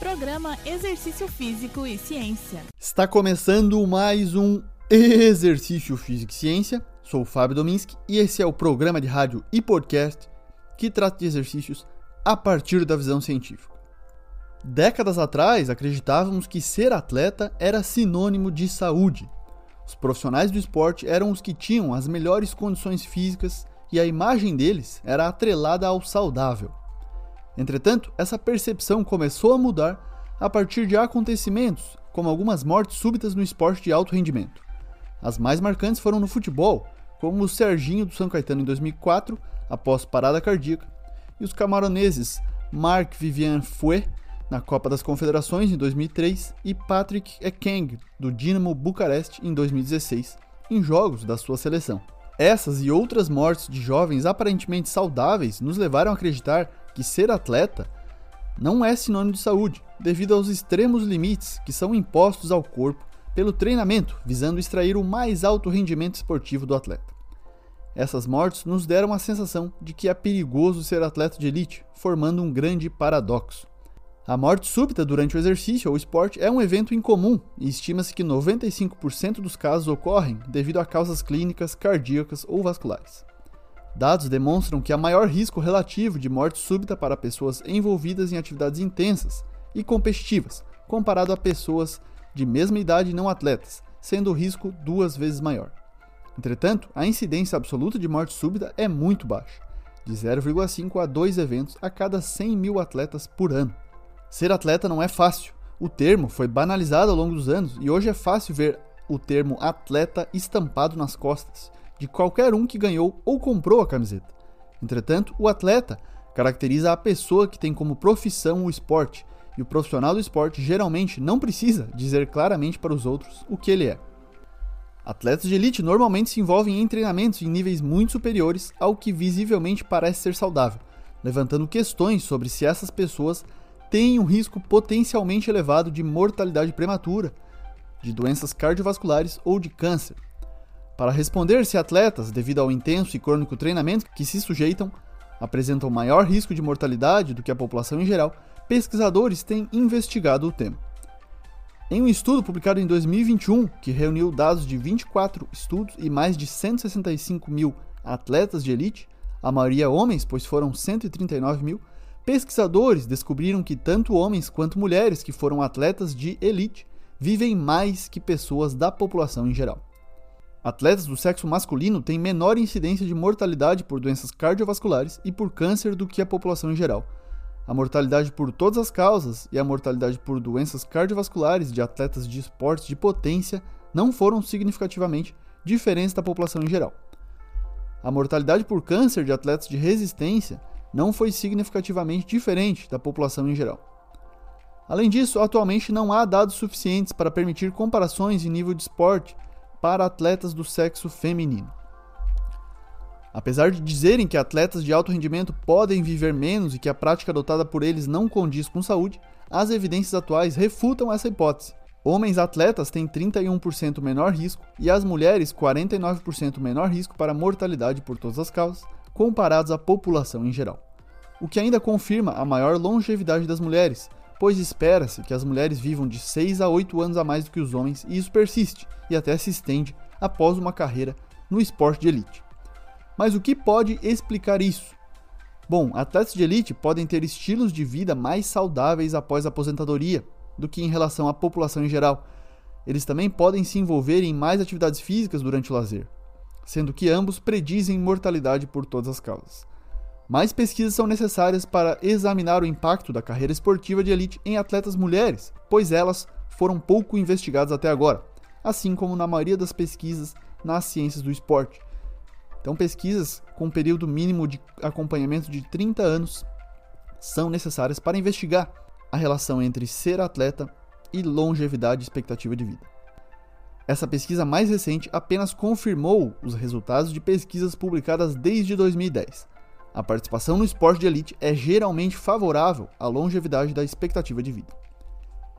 Programa Exercício Físico e Ciência. Está começando mais um Exercício Físico e Ciência. Sou o Fábio Dominski e esse é o programa de rádio e podcast que trata de exercícios a partir da visão científica. Décadas atrás, acreditávamos que ser atleta era sinônimo de saúde. Os profissionais do esporte eram os que tinham as melhores condições físicas e a imagem deles era atrelada ao saudável. Entretanto, essa percepção começou a mudar a partir de acontecimentos, como algumas mortes súbitas no esporte de alto rendimento. As mais marcantes foram no futebol, como o Serginho do São Caetano em 2004, após parada cardíaca, e os camaroneses Marc Vivian Fouet na Copa das Confederações em 2003 e Patrick Ekeng do Dinamo Bucareste em 2016, em jogos da sua seleção. Essas e outras mortes de jovens aparentemente saudáveis nos levaram a acreditar que ser atleta não é sinônimo de saúde, devido aos extremos limites que são impostos ao corpo pelo treinamento, visando extrair o mais alto rendimento esportivo do atleta. Essas mortes nos deram a sensação de que é perigoso ser atleta de elite, formando um grande paradoxo. A morte súbita durante o exercício ou esporte é um evento incomum e estima-se que 95% dos casos ocorrem devido a causas clínicas, cardíacas ou vasculares. Dados demonstram que há maior risco relativo de morte súbita para pessoas envolvidas em atividades intensas e competitivas, comparado a pessoas de mesma idade não atletas, sendo o risco duas vezes maior. Entretanto, a incidência absoluta de morte súbita é muito baixa, de 0,5 a 2 eventos a cada 100 mil atletas por ano. Ser atleta não é fácil. O termo foi banalizado ao longo dos anos e hoje é fácil ver o termo atleta estampado nas costas de qualquer um que ganhou ou comprou a camiseta. Entretanto, o atleta caracteriza a pessoa que tem como profissão o esporte, e o profissional do esporte geralmente não precisa dizer claramente para os outros o que ele é. Atletas de elite normalmente se envolvem em treinamentos em níveis muito superiores ao que visivelmente parece ser saudável, levantando questões sobre se essas pessoas têm um risco potencialmente elevado de mortalidade prematura, de doenças cardiovasculares ou de câncer. Para responder se atletas, devido ao intenso e crônico treinamento que se sujeitam, apresentam maior risco de mortalidade do que a população em geral, pesquisadores têm investigado o tema. Em um estudo publicado em 2021, que reuniu dados de 24 estudos e mais de 165 mil atletas de elite, a maioria homens, pois foram 139 mil, pesquisadores descobriram que tanto homens quanto mulheres que foram atletas de elite vivem mais que pessoas da população em geral. Atletas do sexo masculino têm menor incidência de mortalidade por doenças cardiovasculares e por câncer do que a população em geral, a mortalidade por todas as causas e a mortalidade por doenças cardiovasculares de atletas de esportes de potência não foram significativamente diferentes da população em geral. A mortalidade por câncer de atletas de resistência não foi significativamente diferente da população em geral. Além disso, atualmente não há dados suficientes para permitir comparações em nível de esporte para atletas do sexo feminino. Apesar de dizerem que atletas de alto rendimento podem viver menos e que a prática adotada por eles não condiz com saúde, as evidências atuais refutam essa hipótese. Homens atletas têm 31% menor risco e as mulheres 49% menor risco para mortalidade por todas as causas, comparados à população em geral. O que ainda confirma a maior longevidade das mulheres, pois espera-se que as mulheres vivam de 6 a 8 anos a mais do que os homens e isso persiste e até se estende após uma carreira no esporte de elite. Mas o que pode explicar isso? Bom, atletas de elite podem ter estilos de vida mais saudáveis após a aposentadoria do que em relação à população em geral. Eles também podem se envolver em mais atividades físicas durante o lazer, sendo que ambos predizem mortalidade por todas as causas. Mais pesquisas são necessárias para examinar o impacto da carreira esportiva de elite em atletas mulheres, pois elas foram pouco investigadas até agora, assim como na maioria das pesquisas nas ciências do esporte. Então, pesquisas com período mínimo de acompanhamento de 30 anos são necessárias para investigar a relação entre ser atleta e longevidade e expectativa de vida. Essa pesquisa mais recente apenas confirmou os resultados de pesquisas publicadas desde 2010. A participação no esporte de elite é geralmente favorável à longevidade da expectativa de vida.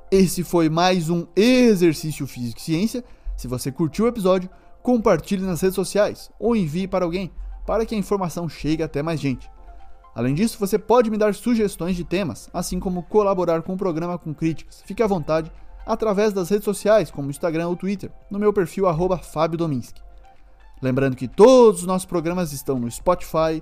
Esse foi mais um Exercício Físico e Ciência. Se você curtiu o episódio, compartilhe nas redes sociais ou envie para alguém, para que a informação chegue até mais gente. Além disso, você pode me dar sugestões de temas, assim como colaborar com o programa com críticas. Fique à vontade através das redes sociais, como Instagram ou Twitter, no meu perfil Fábio Dominski. Lembrando que todos os nossos programas estão no Spotify,